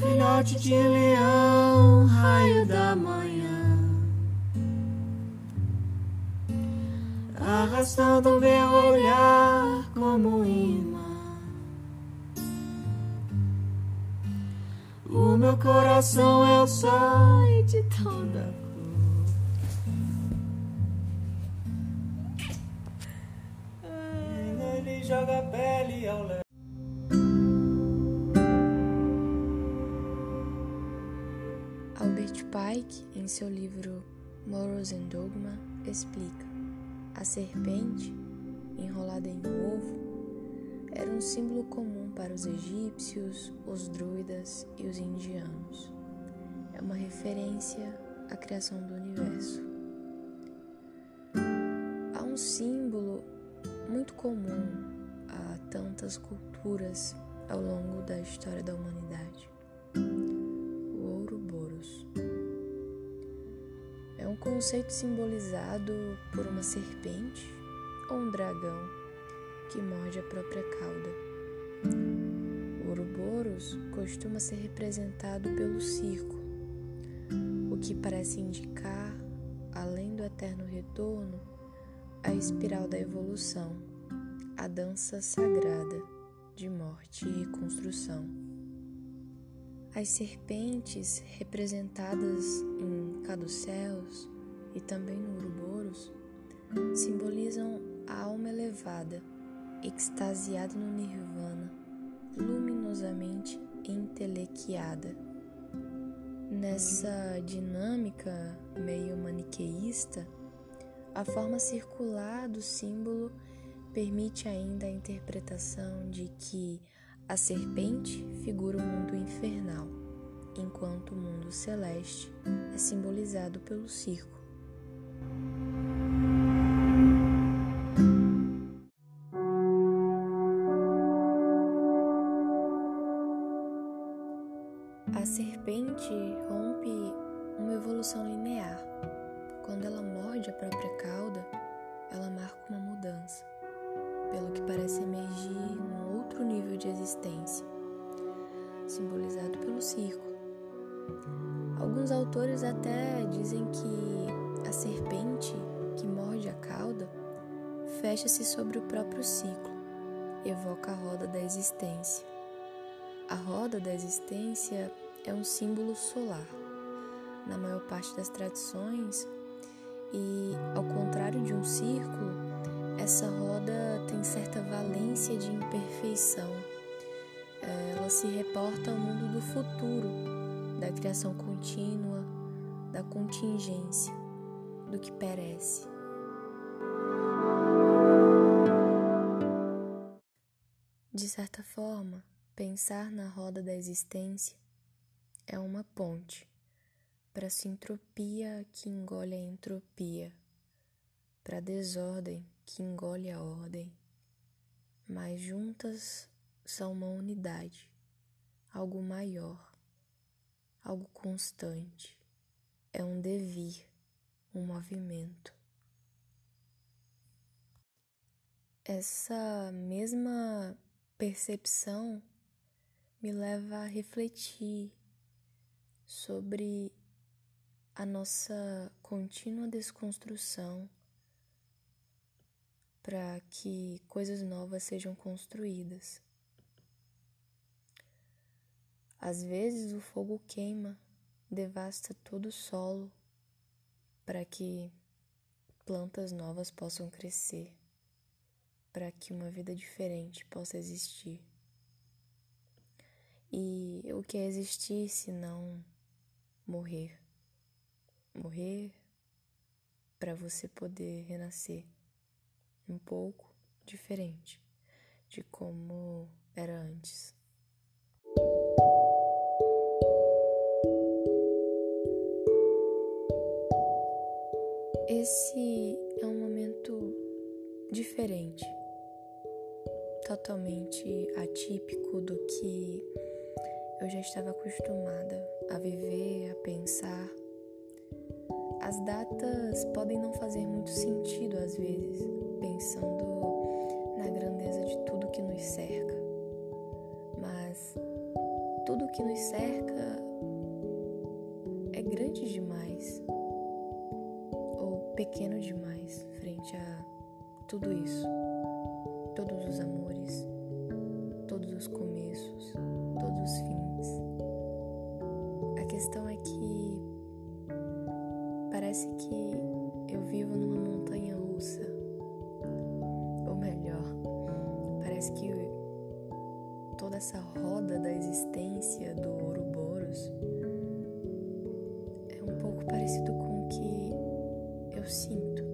Filhote de leão, raio da manhã, arrastando meu olhar como imã. O meu coração é o sol de toda cor. Ele joga a pele ao léu. Albert Pike, em seu livro Morals and Dogma, explica: a serpente, enrolada em um ovo, era um símbolo comum para os egípcios, os druidas e os indianos. É uma referência à criação do universo. Há um símbolo muito comum a tantas culturas ao longo da história da humanidade conceito simbolizado por uma serpente ou um dragão que morde a própria cauda. O Ouroboros costuma ser representado pelo circo, o que parece indicar, além do eterno retorno, a espiral da evolução, a dança sagrada de morte e reconstrução. As serpentes representadas em caduceus e também no Ouroboros simbolizam a alma elevada, extasiada no nirvana, luminosamente entelequiada. Nessa dinâmica meio maniqueísta, a forma circular do símbolo permite ainda a interpretação de que a serpente figura o mundo infernal, enquanto o mundo celeste é simbolizado pelo circo. A serpente rompe uma evolução linear. Quando ela morde a própria cauda, ela marca uma mudança, pelo que parece emergir num outro nível de existência, simbolizado pelo circo. Alguns autores até dizem que a serpente que morde a cauda fecha-se sobre o próprio ciclo, evoca a roda da existência. A roda da existência é um símbolo solar, na maior parte das tradições, e ao contrário de um círculo, essa roda tem certa valência de imperfeição. Ela se reporta ao mundo do futuro, da criação contínua, da contingência, do que perece. De certa forma, pensar na roda da existência é uma ponte para a sintropia que engole a entropia, para a desordem que engole a ordem, mas juntas são uma unidade, algo maior, algo constante, é um devir, um movimento. Essa mesma percepção me leva a refletir sobre a nossa contínua desconstrução para que coisas novas sejam construídas. Às vezes o fogo queima, devasta todo o solo para que plantas novas possam crescer, para que uma vida diferente possa existir. E o que é existir se não morrer? Morrer para você poder renascer um pouco diferente de como era antes. Esse é um momento diferente, totalmente atípico do que eu já estava acostumada a viver, a pensar. As datas podem não fazer muito sentido às vezes, pensando na grandeza de tudo que nos cerca. Mas tudo que nos cerca é grande demais pequeno demais frente a tudo isso. Todos os amores, todos os começos, todos os fins. A questão é que parece que eu vivo numa montanha russa. Ou melhor, parece que toda essa roda da existência do Ouroboros sinto,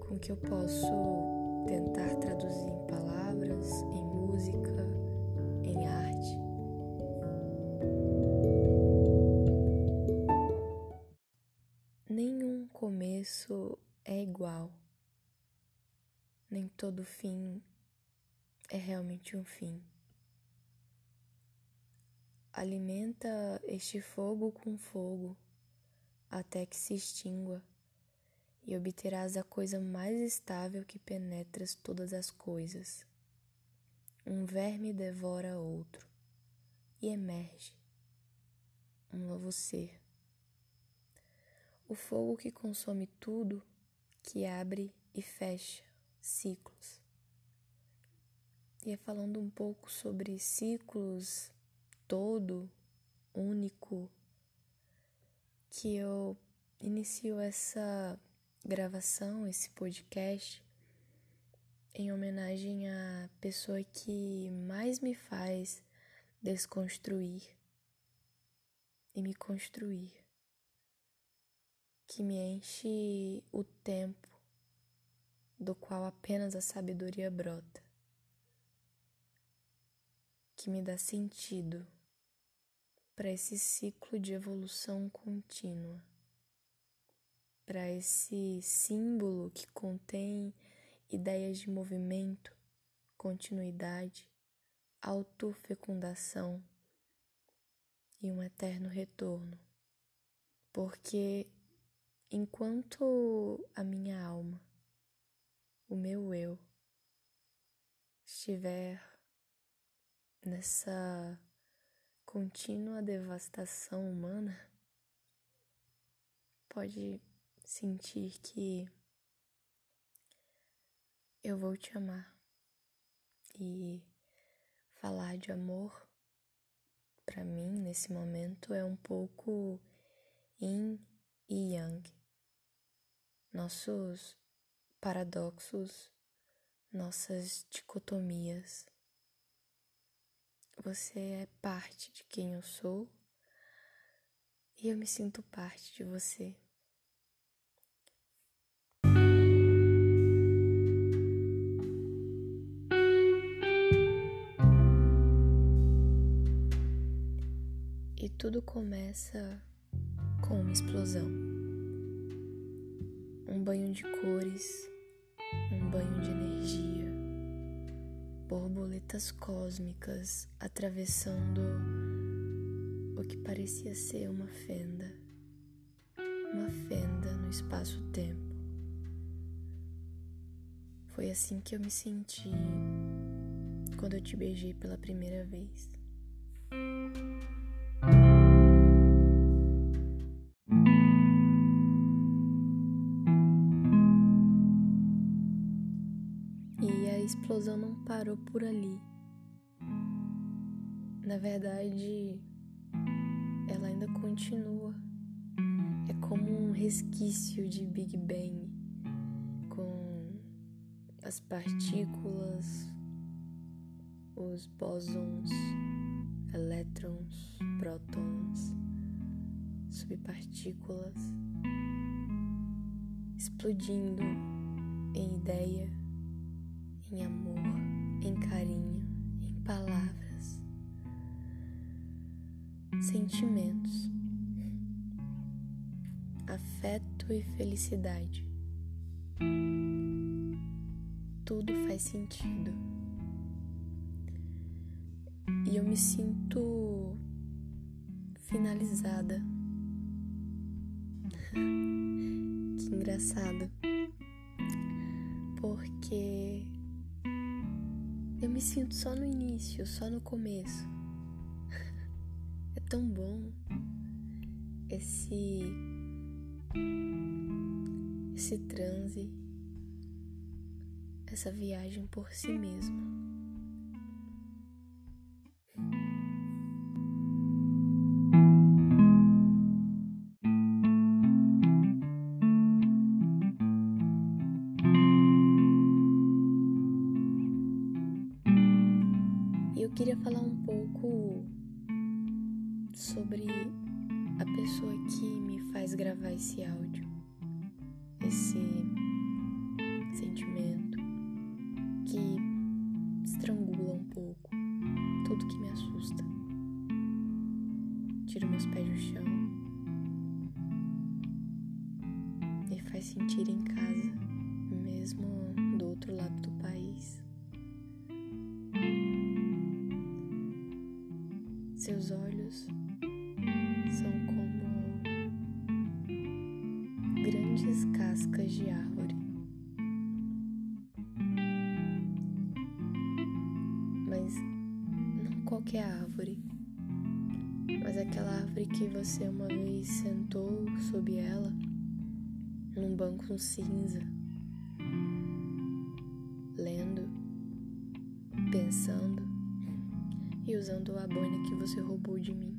com que eu posso tentar traduzir em palavras, em música, em arte. Nenhum começo é igual, nem todo fim é realmente um fim. Alimenta este fogo com fogo até que se extingua e obterás a coisa mais estável que penetras todas as coisas. Um verme devora outro e emerge um novo ser. O fogo que consome tudo, que abre e fecha ciclos. E é falando um pouco sobre ciclos todo, único, que eu inicio essa gravação, esse podcast, em homenagem à pessoa que mais me faz desconstruir e me construir, que me enche o tempo do qual apenas a sabedoria brota, que me dá sentido para esse ciclo de evolução contínua, para esse símbolo que contém ideias de movimento, continuidade, autofecundação e um eterno retorno. Porque enquanto a minha alma, o meu eu, estiver nessa contínua devastação humana, pode sentir que eu vou te amar e falar de amor para mim nesse momento é um pouco yin e yang. Nossos paradoxos, nossas dicotomias. Você é parte de quem eu sou e eu me sinto parte de você. Tudo começa com uma explosão. Um banho de cores, um banho de energia borboletas cósmicas atravessando o que parecia ser uma fenda, uma fenda no espaço-tempo. Foi assim que eu me senti quando eu te beijei pela primeira vez. Parou por ali. Na verdade, ela ainda continua. É como um resquício de Big Bang, com as partículas, os bósons, elétrons, prótons, subpartículas explodindo em ideia em amor, em carinho, em palavras, sentimentos, afeto e felicidade. Tudo faz sentido. E eu me sinto finalizada. que engraçado. Porque me sinto só no início, só no começo. É tão bom esse esse transe, essa viagem por si mesmo. Queria falar um pouco sobre a pessoa que me faz gravar esse áudio, esse olhos são como grandes cascas de árvore. Mas não qualquer árvore, mas aquela árvore que você uma vez sentou sob ela num banco cinza, boina que você roubou de mim.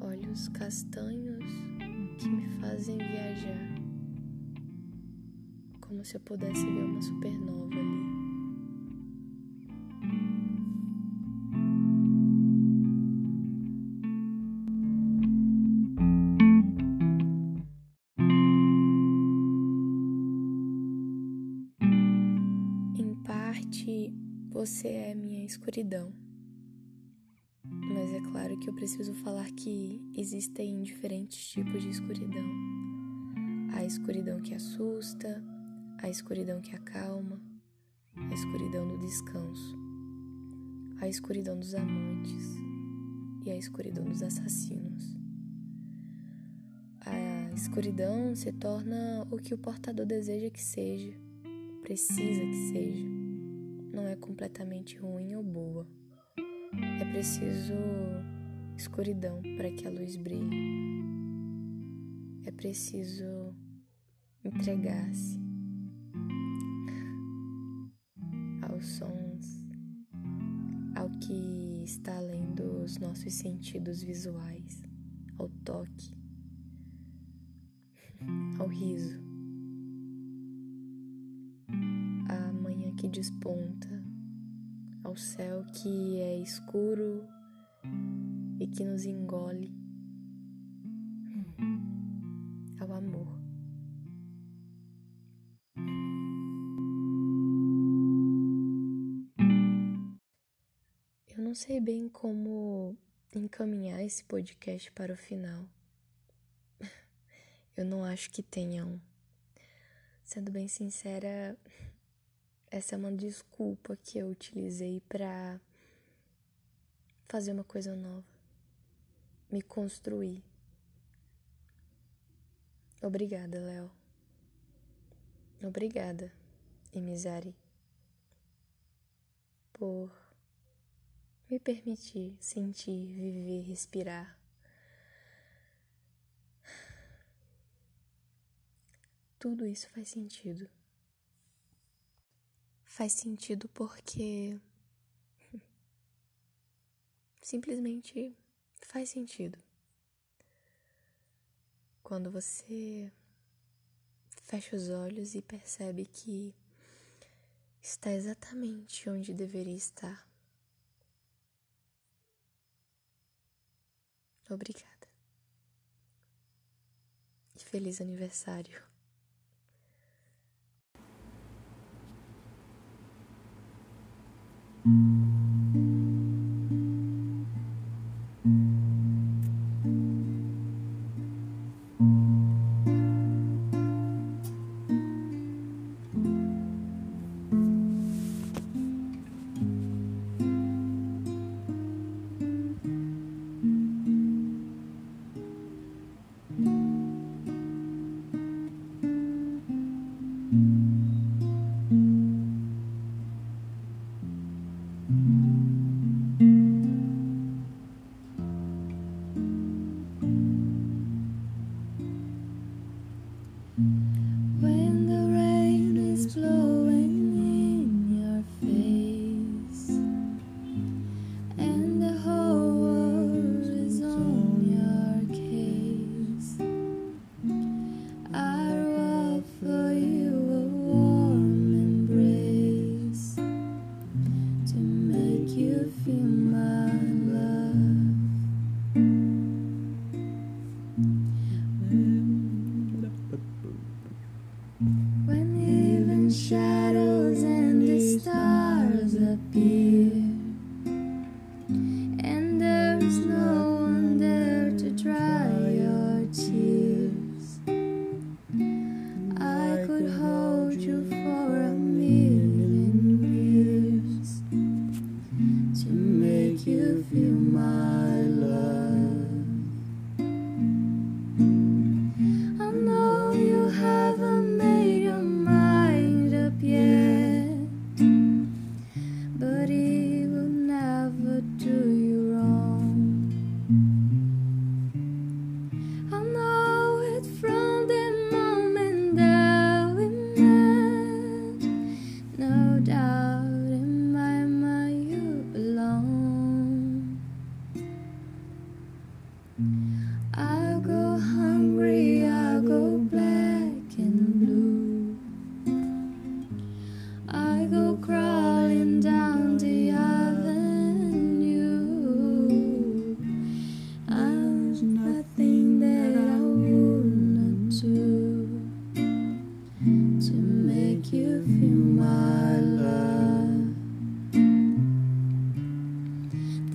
Olhos castanhos que me fazem viajar, como se eu pudesse ver uma supernova ali. Você é minha escuridão. Mas é claro que eu preciso falar que existem diferentes tipos de escuridão. A escuridão que assusta, a escuridão que acalma, a escuridão do descanso, a escuridão dos amantes e a escuridão dos assassinos. A escuridão se torna o que o portador deseja que seja, precisa que seja. Não é completamente ruim ou boa. É preciso escuridão para que a luz brilhe. É preciso entregar-se aos sons, ao que está além dos nossos sentidos visuais, ao toque, ao riso, que desponta ao céu que é escuro e que nos engole, ao amor. Eu não sei bem como encaminhar esse podcast para o final. Eu não acho que tenham. Sendo bem sincera, essa é uma desculpa que eu utilizei para fazer uma coisa nova, me construir. Obrigada, Léo. Obrigada, Emizari, por me permitir sentir, viver, respirar. Tudo isso faz sentido. Faz sentido porque simplesmente faz sentido. Quando você fecha os olhos e percebe que está exatamente onde deveria estar. Obrigada. E feliz aniversário. Mm-hmm. Mm-hmm.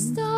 stop.